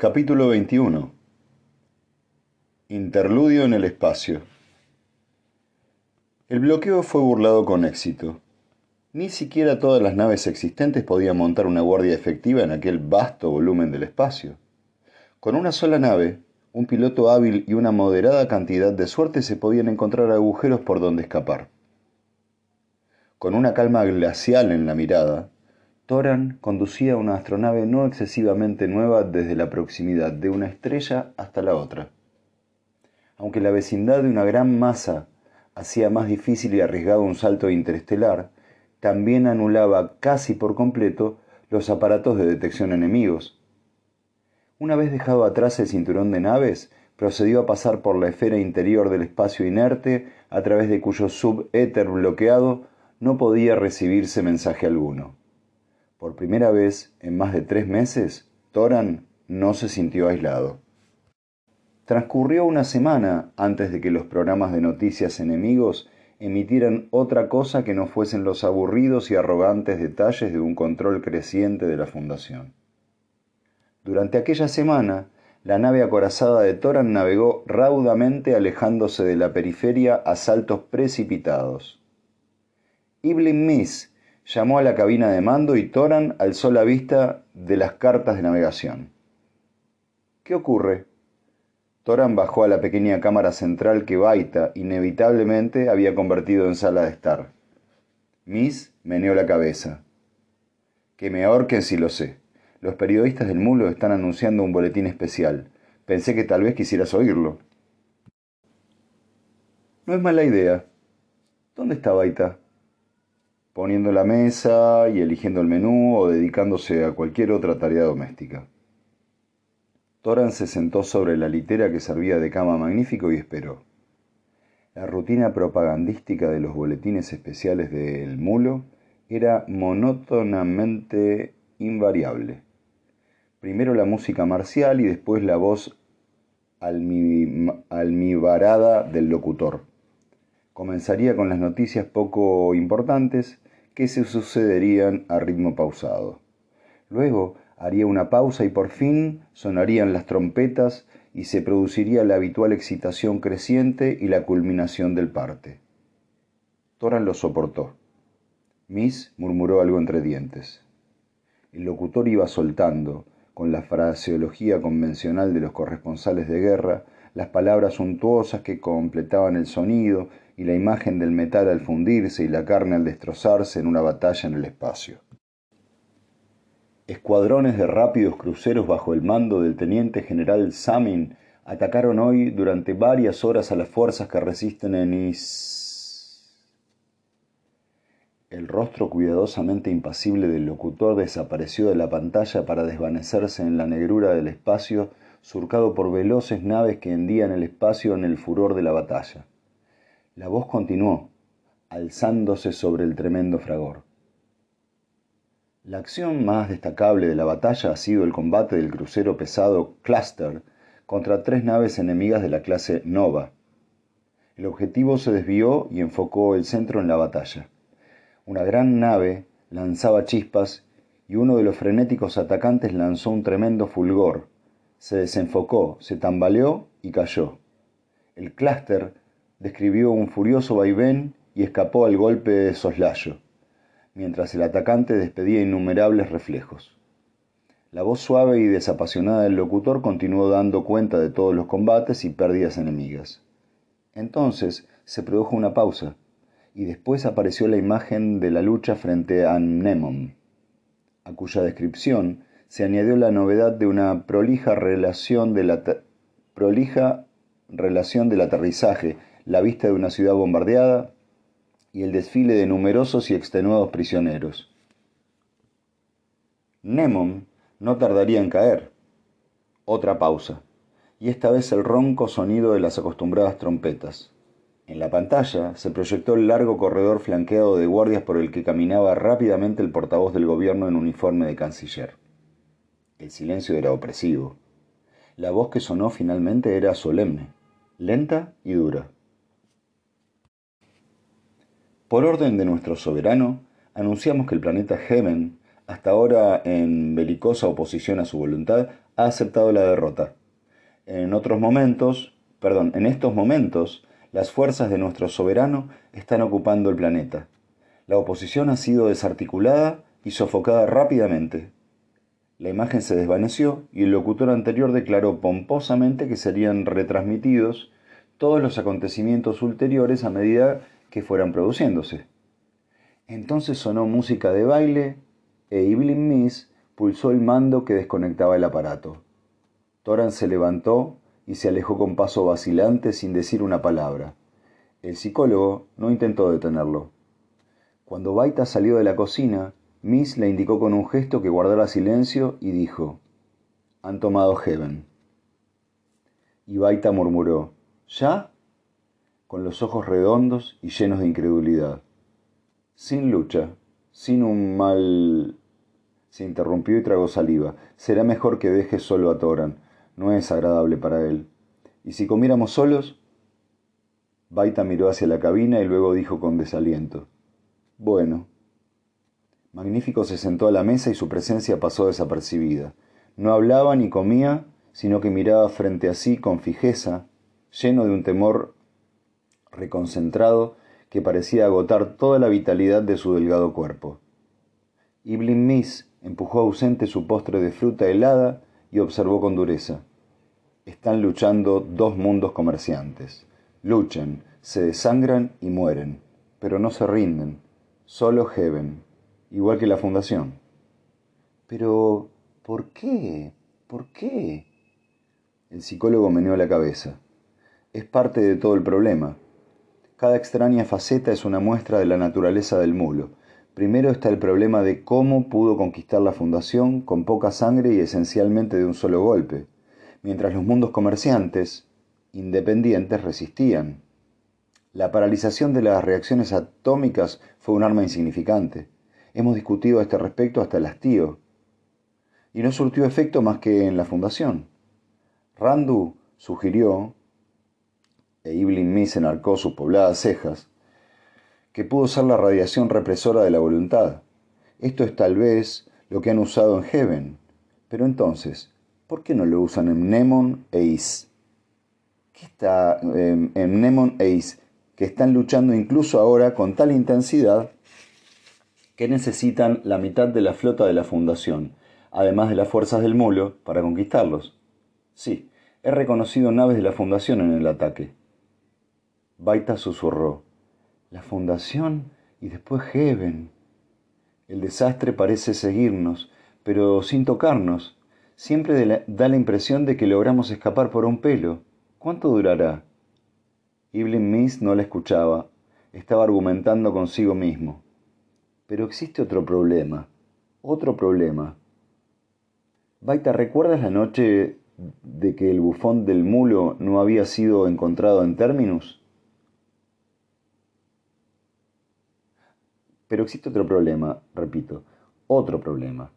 Capítulo 21 Interludio en el espacio El bloqueo fue burlado con éxito. Ni siquiera todas las naves existentes podían montar una guardia efectiva en aquel vasto volumen del espacio. Con una sola nave, un piloto hábil y una moderada cantidad de suerte se podían encontrar agujeros por donde escapar. Con una calma glacial en la mirada, Toran conducía una astronave no excesivamente nueva desde la proximidad de una estrella hasta la otra. Aunque la vecindad de una gran masa hacía más difícil y arriesgado un salto interestelar, también anulaba casi por completo los aparatos de detección enemigos. Una vez dejado atrás el cinturón de naves, procedió a pasar por la esfera interior del espacio inerte, a través de cuyo subéter bloqueado no podía recibirse mensaje alguno. Por primera vez en más de tres meses, Toran no se sintió aislado. Transcurrió una semana antes de que los programas de noticias enemigos emitieran otra cosa que no fuesen los aburridos y arrogantes detalles de un control creciente de la Fundación. Durante aquella semana, la nave acorazada de Toran navegó raudamente alejándose de la periferia a saltos precipitados. Evelyn Miss llamó a la cabina de mando y Toran alzó la vista de las cartas de navegación. ¿Qué ocurre? Toran bajó a la pequeña cámara central que Baita inevitablemente había convertido en sala de estar. Miss meneó la cabeza. Que me ahorquen si lo sé. Los periodistas del mulo están anunciando un boletín especial. Pensé que tal vez quisieras oírlo. No es mala idea. ¿Dónde está Baita? Poniendo la mesa y eligiendo el menú o dedicándose a cualquier otra tarea doméstica. Toran se sentó sobre la litera que servía de cama magnífico y esperó. La rutina propagandística de los boletines especiales del Mulo era monótonamente invariable. Primero la música marcial y después la voz almibarada del locutor. Comenzaría con las noticias poco importantes que se sucederían a ritmo pausado. Luego haría una pausa y por fin sonarían las trompetas y se produciría la habitual excitación creciente y la culminación del parte. Toran lo soportó. Miss murmuró algo entre dientes. El locutor iba soltando, con la fraseología convencional de los corresponsales de guerra, las palabras suntuosas que completaban el sonido y la imagen del metal al fundirse y la carne al destrozarse en una batalla en el espacio. Escuadrones de rápidos cruceros bajo el mando del teniente general Samin atacaron hoy durante varias horas a las fuerzas que resisten en Is. El rostro cuidadosamente impasible del locutor desapareció de la pantalla para desvanecerse en la negrura del espacio surcado por veloces naves que hendían el espacio en el furor de la batalla. La voz continuó, alzándose sobre el tremendo fragor. La acción más destacable de la batalla ha sido el combate del crucero pesado Cluster contra tres naves enemigas de la clase Nova. El objetivo se desvió y enfocó el centro en la batalla. Una gran nave lanzaba chispas y uno de los frenéticos atacantes lanzó un tremendo fulgor. Se desenfocó, se tambaleó y cayó. El clúster describió un furioso vaivén y escapó al golpe de soslayo, mientras el atacante despedía innumerables reflejos. La voz suave y desapasionada del locutor continuó dando cuenta de todos los combates y pérdidas enemigas. Entonces se produjo una pausa, y después apareció la imagen de la lucha frente a Nemon, a cuya descripción se añadió la novedad de una prolija relación, de la prolija relación del aterrizaje la vista de una ciudad bombardeada y el desfile de numerosos y extenuados prisioneros. Nemon no tardaría en caer. Otra pausa, y esta vez el ronco sonido de las acostumbradas trompetas. En la pantalla se proyectó el largo corredor flanqueado de guardias por el que caminaba rápidamente el portavoz del gobierno en uniforme de canciller. El silencio era opresivo. La voz que sonó finalmente era solemne, lenta y dura. Por orden de nuestro soberano, anunciamos que el planeta Heaven hasta ahora en belicosa oposición a su voluntad, ha aceptado la derrota. En otros momentos, perdón, en estos momentos, las fuerzas de nuestro soberano están ocupando el planeta. La oposición ha sido desarticulada y sofocada rápidamente. La imagen se desvaneció y el locutor anterior declaró pomposamente que serían retransmitidos todos los acontecimientos ulteriores a medida que fueran produciéndose. Entonces sonó música de baile e Evelyn Miss pulsó el mando que desconectaba el aparato. Toran se levantó y se alejó con paso vacilante sin decir una palabra. El psicólogo no intentó detenerlo. Cuando Baita salió de la cocina, Miss le indicó con un gesto que guardara silencio y dijo, Han tomado Heaven. Y Baita murmuró, ¿Ya? Con los ojos redondos y llenos de incredulidad. Sin lucha, sin un mal... Se interrumpió y tragó saliva. Será mejor que deje solo a Toran. No es agradable para él. ¿Y si comiéramos solos? Baita miró hacia la cabina y luego dijo con desaliento. Bueno. Magnífico se sentó a la mesa y su presencia pasó desapercibida. No hablaba ni comía, sino que miraba frente a sí con fijeza, lleno de un temor reconcentrado que parecía agotar toda la vitalidad de su delgado cuerpo. Iblin Miss empujó ausente su postre de fruta helada y observó con dureza. Están luchando dos mundos comerciantes. Luchan, se desangran y mueren, pero no se rinden. Solo Heaven, igual que la fundación. Pero, ¿por qué? ¿Por qué? El psicólogo meneó la cabeza. Es parte de todo el problema. Cada extraña faceta es una muestra de la naturaleza del mulo. Primero está el problema de cómo pudo conquistar la fundación con poca sangre y esencialmente de un solo golpe, mientras los mundos comerciantes, independientes, resistían. La paralización de las reacciones atómicas fue un arma insignificante. Hemos discutido a este respecto hasta el hastío. Y no surtió efecto más que en la fundación. Randu sugirió e Evelyn Miss enarcó sus pobladas cejas, que pudo ser la radiación represora de la voluntad. Esto es tal vez lo que han usado en Heaven. Pero entonces, ¿por qué no lo usan en Nemon e Is? ¿Qué está em, en Nemon e Is? Que están luchando incluso ahora con tal intensidad que necesitan la mitad de la flota de la Fundación, además de las fuerzas del mulo, para conquistarlos. Sí, he reconocido naves de la Fundación en el ataque. Baita susurró. La fundación y después Heaven. El desastre parece seguirnos, pero sin tocarnos. Siempre da la impresión de que logramos escapar por un pelo. ¿Cuánto durará? Evelyn Miss no la escuchaba. Estaba argumentando consigo mismo. Pero existe otro problema. Otro problema. Baita, ¿recuerdas la noche de que el bufón del mulo no había sido encontrado en términos? Pero existe otro problema, repito, otro problema.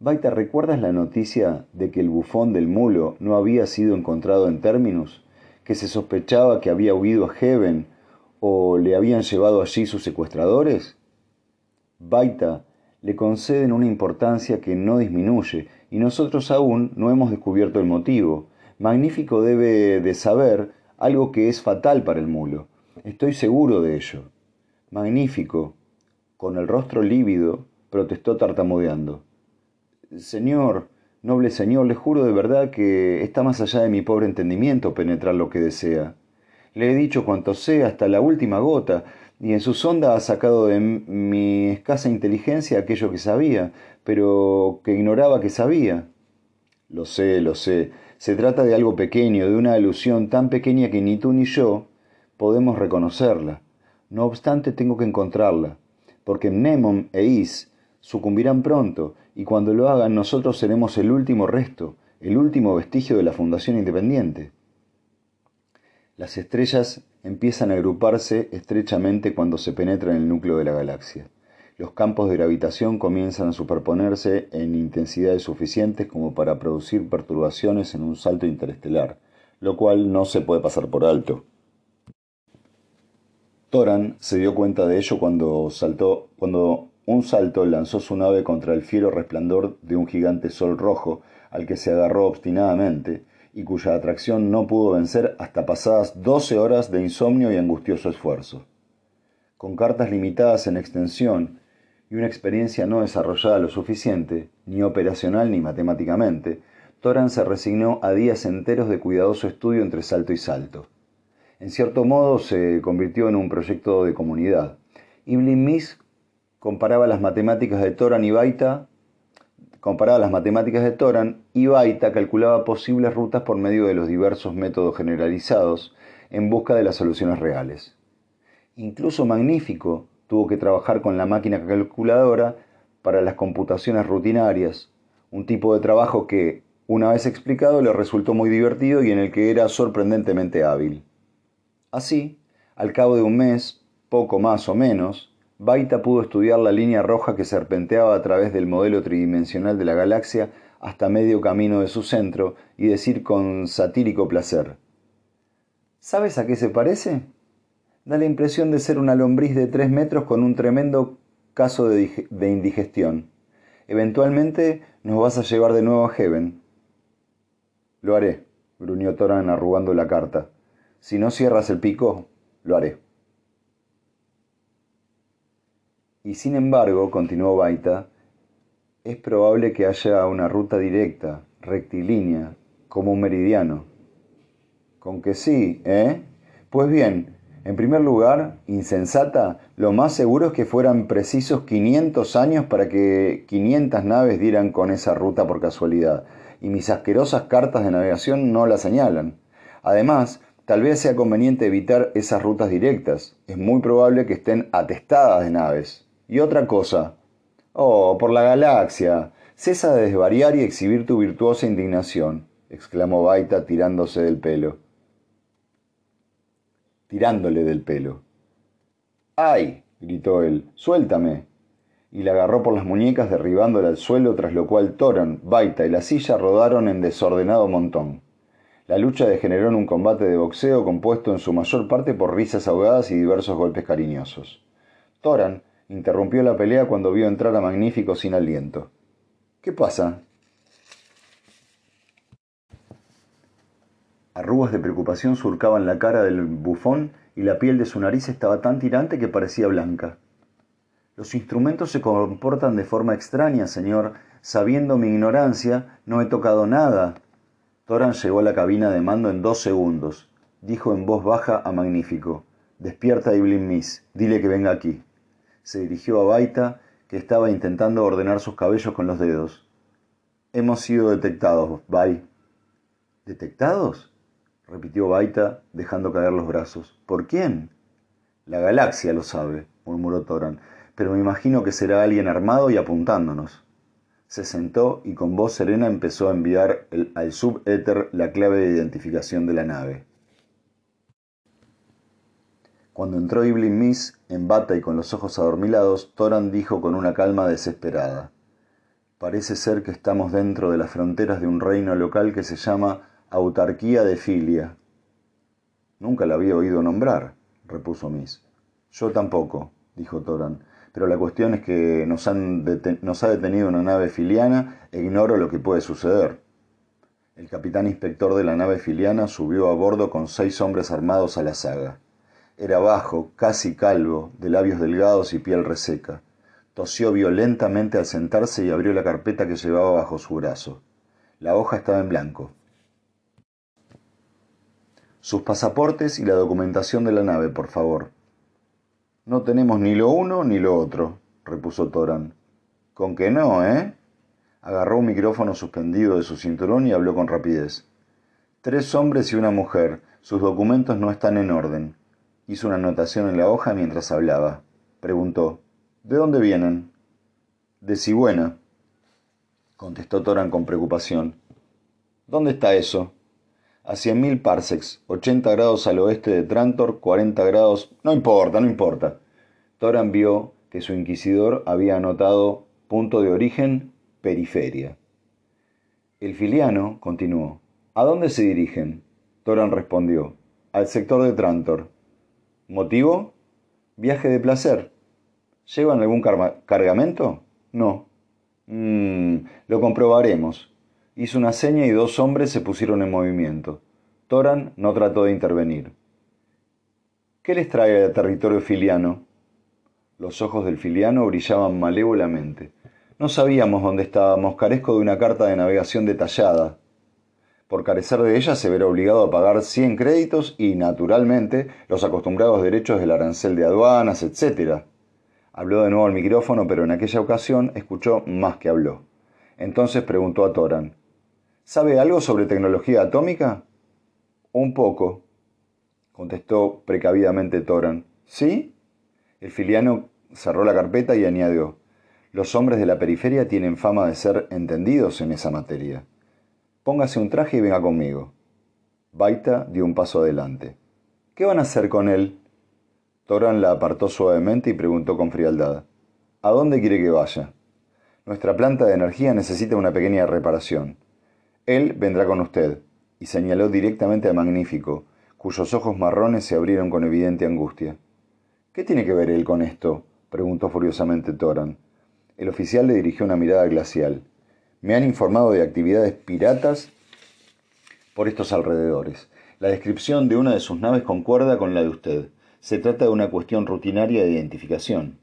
Baita, ¿recuerdas la noticia de que el bufón del mulo no había sido encontrado en términos? ¿Que se sospechaba que había huido a Heaven o le habían llevado allí sus secuestradores? Baita le conceden una importancia que no disminuye y nosotros aún no hemos descubierto el motivo. Magnífico debe de saber algo que es fatal para el mulo. Estoy seguro de ello. Magnífico, con el rostro lívido, protestó tartamudeando. Señor, noble señor, le juro de verdad que está más allá de mi pobre entendimiento penetrar lo que desea. Le he dicho cuanto sé hasta la última gota, y en su sonda ha sacado de mi escasa inteligencia aquello que sabía, pero que ignoraba que sabía. Lo sé, lo sé. Se trata de algo pequeño, de una alusión tan pequeña que ni tú ni yo podemos reconocerla. No obstante, tengo que encontrarla porque Nemon e Is sucumbirán pronto, y cuando lo hagan nosotros seremos el último resto, el último vestigio de la Fundación Independiente. Las estrellas empiezan a agruparse estrechamente cuando se penetra en el núcleo de la galaxia. Los campos de gravitación comienzan a superponerse en intensidades suficientes como para producir perturbaciones en un salto interestelar, lo cual no se puede pasar por alto. Toran se dio cuenta de ello cuando saltó, cuando un salto lanzó su nave contra el fiero resplandor de un gigante sol rojo al que se agarró obstinadamente y cuya atracción no pudo vencer hasta pasadas doce horas de insomnio y angustioso esfuerzo. Con cartas limitadas en extensión y una experiencia no desarrollada lo suficiente, ni operacional ni matemáticamente, Toran se resignó a días enteros de cuidadoso estudio entre salto y salto. En cierto modo se convirtió en un proyecto de comunidad. Ibn Mis comparaba las matemáticas de Toran y Baita, comparaba las matemáticas de Toran y Baita calculaba posibles rutas por medio de los diversos métodos generalizados en busca de las soluciones reales. Incluso Magnífico tuvo que trabajar con la máquina calculadora para las computaciones rutinarias, un tipo de trabajo que, una vez explicado, le resultó muy divertido y en el que era sorprendentemente hábil. Así, al cabo de un mes, poco más o menos, Baita pudo estudiar la línea roja que serpenteaba a través del modelo tridimensional de la galaxia hasta medio camino de su centro y decir con satírico placer, ¿Sabes a qué se parece? Da la impresión de ser una lombriz de tres metros con un tremendo caso de, de indigestión. Eventualmente nos vas a llevar de nuevo a Heaven. Lo haré, gruñó Toran arrugando la carta. Si no cierras el pico, lo haré. Y sin embargo, continuó Baita, es probable que haya una ruta directa, rectilínea, como un meridiano. Con que sí, ¿eh? Pues bien, en primer lugar, insensata, lo más seguro es que fueran precisos 500 años para que 500 naves dieran con esa ruta por casualidad y mis asquerosas cartas de navegación no la señalan. Además, tal vez sea conveniente evitar esas rutas directas. Es muy probable que estén atestadas de naves. Y otra cosa. Oh, por la galaxia. Cesa de desvariar y exhibir tu virtuosa indignación, exclamó Baita tirándose del pelo. Tirándole del pelo. ¡Ay! gritó él. ¡Suéltame! y la agarró por las muñecas derribándola al suelo, tras lo cual Toron, Baita y la silla rodaron en desordenado montón. La lucha degeneró en un combate de boxeo compuesto en su mayor parte por risas ahogadas y diversos golpes cariñosos. Toran interrumpió la pelea cuando vio entrar a Magnífico sin aliento. ¿Qué pasa? Arrugas de preocupación surcaban la cara del bufón y la piel de su nariz estaba tan tirante que parecía blanca. Los instrumentos se comportan de forma extraña, señor. Sabiendo mi ignorancia, no he tocado nada. Toran llegó a la cabina de mando en dos segundos. Dijo en voz baja a Magnífico. Despierta Iblin Miss. Dile que venga aquí. Se dirigió a Baita, que estaba intentando ordenar sus cabellos con los dedos. Hemos sido detectados, Bai. ¿Detectados? repitió Baita, dejando caer los brazos. ¿Por quién? La galaxia lo sabe, murmuró Toran pero me imagino que será alguien armado y apuntándonos. Se sentó y con voz serena empezó a enviar al subéter la clave de identificación de la nave. Cuando entró Iblin Miss, en bata y con los ojos adormilados, Toran dijo con una calma desesperada. Parece ser que estamos dentro de las fronteras de un reino local que se llama Autarquía de Filia. Nunca la había oído nombrar, repuso Miss. Yo tampoco, dijo Toran pero la cuestión es que nos, ha detenido una nave filiana e ignoro lo que puede suceder. El capitán inspector de la nave filiana subió a bordo con seis hombres armados a la saga. Era bajo, casi calvo, de labios delgados y piel reseca. Tosió violentamente al sentarse y abrió la carpeta que llevaba bajo su brazo. La hoja estaba en blanco. Sus pasaportes y la documentación de la nave, por favor. No tenemos ni lo uno ni lo otro, repuso Toran. Con que no, ¿eh? Agarró un micrófono suspendido de su cinturón y habló con rapidez. Tres hombres y una mujer. Sus documentos no están en orden. Hizo una anotación en la hoja mientras hablaba. Preguntó. ¿De dónde vienen? De Sigüena, contestó Toran con preocupación. ¿Dónde está eso? A cien mil parsecs, 80 grados al oeste de Trantor, 40 grados... No importa, no importa. Toran vio que su inquisidor había anotado punto de origen, periferia. El filiano continuó. ¿A dónde se dirigen? Toran respondió. Al sector de Trantor. ¿Motivo? Viaje de placer. ¿Llevan algún cargamento? No. Mmm, lo comprobaremos. Hizo una seña y dos hombres se pusieron en movimiento. Toran no trató de intervenir. ¿Qué les trae al territorio filiano? Los ojos del filiano brillaban malévolamente. No sabíamos dónde estábamos, carezco de una carta de navegación detallada. Por carecer de ella se verá obligado a pagar 100 créditos y, naturalmente, los acostumbrados derechos del arancel de aduanas, etc. Habló de nuevo al micrófono, pero en aquella ocasión escuchó más que habló. Entonces preguntó a Toran, ¿Sabe algo sobre tecnología atómica? Un poco, contestó precavidamente Toran. ¿Sí? El filiano cerró la carpeta y añadió, los hombres de la periferia tienen fama de ser entendidos en esa materia. Póngase un traje y venga conmigo. Baita dio un paso adelante. ¿Qué van a hacer con él? Toran la apartó suavemente y preguntó con frialdad. ¿A dónde quiere que vaya? Nuestra planta de energía necesita una pequeña reparación. Él vendrá con usted, y señaló directamente a Magnífico, cuyos ojos marrones se abrieron con evidente angustia. ¿Qué tiene que ver él con esto? preguntó furiosamente Toran. El oficial le dirigió una mirada glacial. Me han informado de actividades piratas por estos alrededores. La descripción de una de sus naves concuerda con la de usted. Se trata de una cuestión rutinaria de identificación.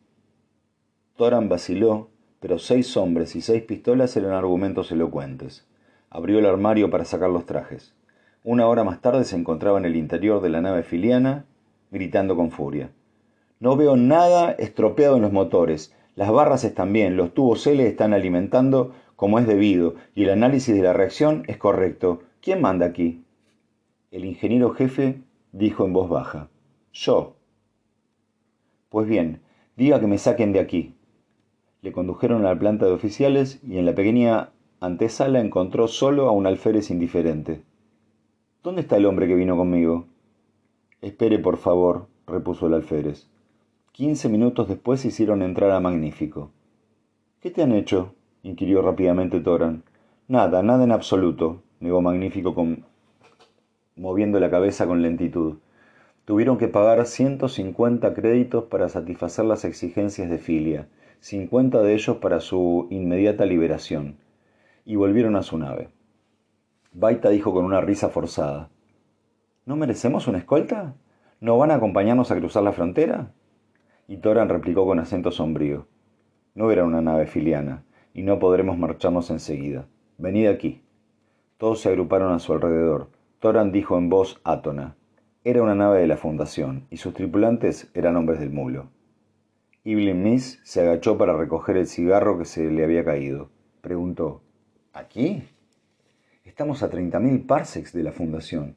Toran vaciló, pero seis hombres y seis pistolas eran argumentos elocuentes. Abrió el armario para sacar los trajes. Una hora más tarde se encontraba en el interior de la nave filiana, gritando con furia. No veo nada estropeado en los motores. Las barras están bien, los tubos L están alimentando como es debido y el análisis de la reacción es correcto. ¿Quién manda aquí? El ingeniero jefe dijo en voz baja. Yo. Pues bien, diga que me saquen de aquí. Le condujeron a la planta de oficiales y en la pequeña antesala encontró solo a un alférez indiferente. ¿Dónde está el hombre que vino conmigo? Espere, por favor, repuso el alférez. Quince minutos después hicieron entrar a Magnífico. ¿Qué te han hecho? inquirió rápidamente Toran. Nada, nada en absoluto, negó Magnífico con... moviendo la cabeza con lentitud. Tuvieron que pagar ciento cincuenta créditos para satisfacer las exigencias de Filia, cincuenta de ellos para su inmediata liberación, y volvieron a su nave. Baita dijo con una risa forzada. ¿No merecemos una escolta? ¿No van a acompañarnos a cruzar la frontera? Y Toran replicó con acento sombrío. No era una nave filiana, y no podremos marcharnos enseguida. Venid aquí. Todos se agruparon a su alrededor. Toran dijo en voz átona. Era una nave de la Fundación, y sus tripulantes eran hombres del mulo. Evelyn Miss se agachó para recoger el cigarro que se le había caído. Preguntó, ¿Aquí? Estamos a treinta mil parsecs de la Fundación.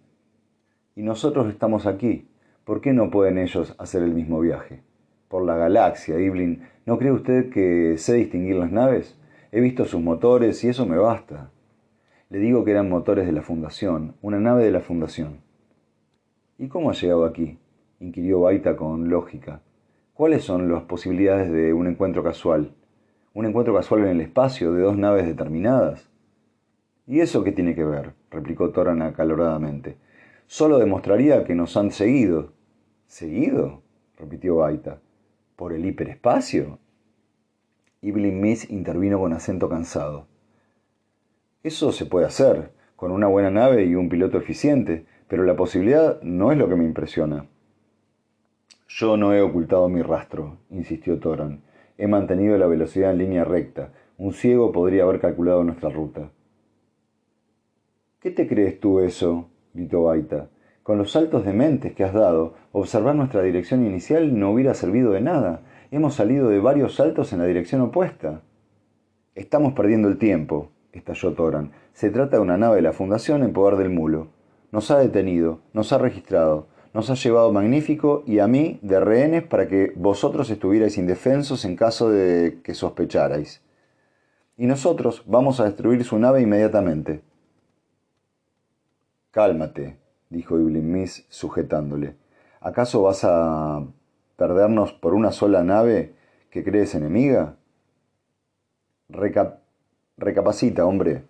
Y nosotros estamos aquí. ¿Por qué no pueden ellos hacer el mismo viaje? por la galaxia, Iblin. ¿No cree usted que sé distinguir las naves? He visto sus motores y eso me basta. Le digo que eran motores de la Fundación, una nave de la Fundación. ¿Y cómo ha llegado aquí? inquirió Baita con lógica. ¿Cuáles son las posibilidades de un encuentro casual? ¿Un encuentro casual en el espacio de dos naves determinadas? ¿Y eso qué tiene que ver? replicó Toran acaloradamente. Solo demostraría que nos han seguido. ¿Seguido? repitió Baita por el hiperespacio? Evelyn Miss intervino con acento cansado. Eso se puede hacer, con una buena nave y un piloto eficiente, pero la posibilidad no es lo que me impresiona. Yo no he ocultado mi rastro, insistió Toran. He mantenido la velocidad en línea recta. Un ciego podría haber calculado nuestra ruta. ¿Qué te crees tú eso? gritó Baita. Con los saltos de mentes que has dado, observar nuestra dirección inicial no hubiera servido de nada. Hemos salido de varios saltos en la dirección opuesta. Estamos perdiendo el tiempo, estalló Toran. Se trata de una nave de la Fundación en poder del mulo. Nos ha detenido, nos ha registrado, nos ha llevado magnífico y a mí de rehenes para que vosotros estuvierais indefensos en caso de que sospecharais. Y nosotros vamos a destruir su nave inmediatamente. Cálmate, dijo Miss sujetándole. ¿Acaso vas a perdernos por una sola nave que crees enemiga? recapacita, hombre.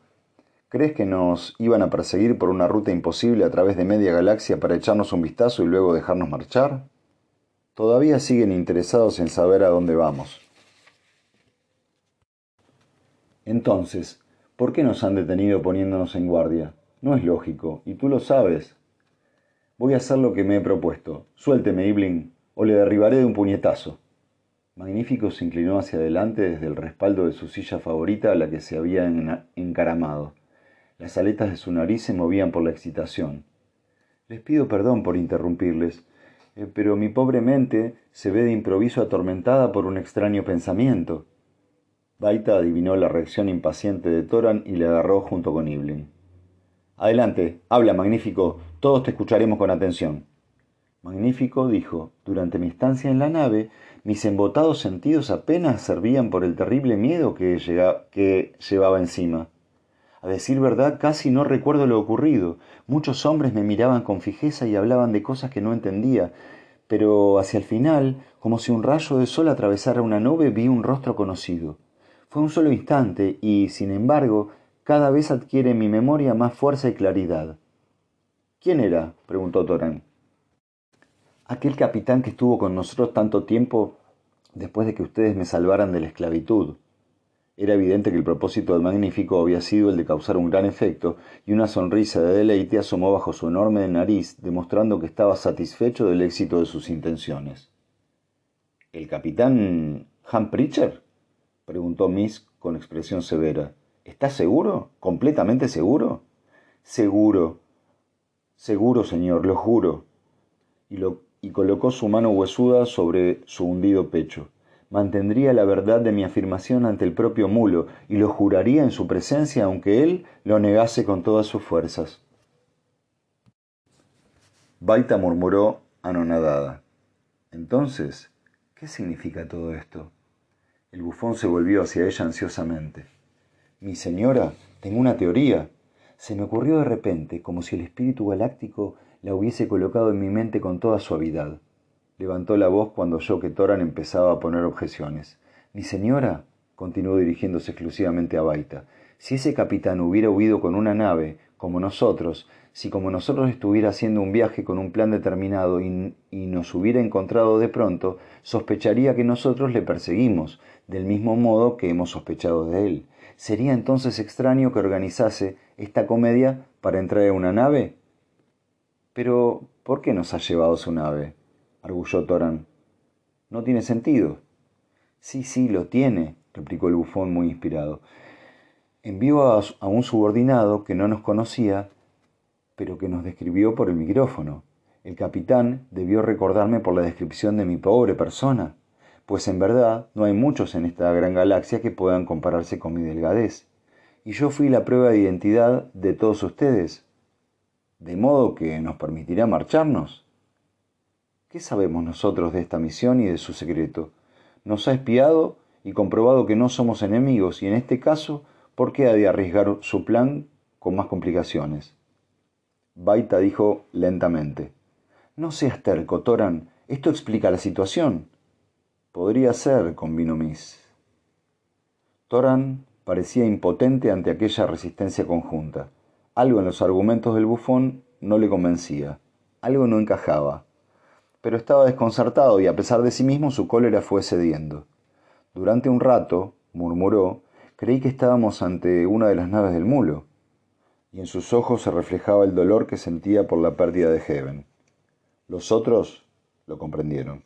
¿Crees que nos iban a perseguir por una ruta imposible a través de media galaxia para echarnos un vistazo y luego dejarnos marchar? Todavía siguen interesados en saber a dónde vamos. Entonces, ¿por qué nos han detenido poniéndonos en guardia? No es lógico, y tú lo sabes. Voy a hacer lo que me he propuesto. Suélteme, Ibling, o le derribaré de un puñetazo. Magnífico se inclinó hacia adelante desde el respaldo de su silla favorita a la que se había encaramado. Las aletas de su nariz se movían por la excitación. Les pido perdón por interrumpirles, eh, pero mi pobre mente se ve de improviso atormentada por un extraño pensamiento. Baita adivinó la reacción impaciente de Toran y le agarró junto con Ibling. Adelante, habla, magnífico, todos te escucharemos con atención. Magnífico dijo, durante mi estancia en la nave, mis embotados sentidos apenas servían por el terrible miedo que llevaba encima. A decir verdad, casi no recuerdo lo ocurrido. Muchos hombres me miraban con fijeza y hablaban de cosas que no entendía, pero hacia el final, como si un rayo de sol atravesara una nube, vi un rostro conocido. Fue un solo instante y, sin embargo, cada vez adquiere en mi memoria más fuerza y claridad. ¿Quién era? preguntó Torán. Aquel capitán que estuvo con nosotros tanto tiempo después de que ustedes me salvaran de la esclavitud. Era evidente que el propósito del magnífico había sido el de causar un gran efecto, y una sonrisa de deleite asomó bajo su enorme nariz, demostrando que estaba satisfecho del éxito de sus intenciones. ¿El capitán Han Pritcher? preguntó Miss con expresión severa. ¿Estás seguro? ¿Completamente seguro? Seguro. Seguro, señor, lo juro. Y colocó su mano huesuda sobre su hundido pecho. Mantendría la verdad de mi afirmación ante el propio mulo y lo juraría en su presencia aunque él lo negase con todas sus fuerzas. Baita murmuró anonadada. Entonces, ¿qué significa todo esto? El bufón se volvió hacia ella ansiosamente. Mi señora, tengo una teoría. Se me ocurrió de repente, como si el espíritu galáctico la hubiese colocado en mi mente con toda suavidad. Levantó la voz cuando oyó que Toran empezaba a poner objeciones. Mi señora, continuó dirigiéndose exclusivamente a Baita, si ese capitán hubiera huido con una nave, como nosotros, si como nosotros estuviera haciendo un viaje con un plan determinado y, y, nos hubiera encontrado de pronto, sospecharía que nosotros le perseguimos, del mismo modo que hemos sospechado de él. ¿Sería entonces extraño que organizase esta comedia para entrar en una nave? Pero, ¿por qué nos ha llevado su nave? Arguyó Torán. No tiene sentido. Sí, sí, lo tiene, replicó el bufón muy inspirado. Envió a, a un subordinado que no nos conocía, pero que nos describió por el micrófono. El capitán debió recordarme por la descripción de mi pobre persona, pues en verdad no hay muchos en esta gran galaxia que puedan compararse con mi delgadez. Y yo fui la prueba de identidad de todos ustedes. ¿De modo que nos permitirá marcharnos? ¿Qué sabemos nosotros de esta misión y de su secreto? Nos ha espiado y comprobado que no somos enemigos, y en este caso, ¿por qué ha de arriesgar su plan con más complicaciones? Baita dijo lentamente. No seas terco, Toran. Esto explica la situación. Podría ser, convino Miss. Toran parecía impotente ante aquella resistencia conjunta. Algo en los argumentos del bufón no le convencía. Algo no encajaba pero estaba desconcertado y a pesar de sí mismo su cólera fue cediendo. Durante un rato, murmuró, creí que estábamos ante una de las naves del mulo, y en sus ojos se reflejaba el dolor que sentía por la pérdida de Heaven. Los otros lo comprendieron.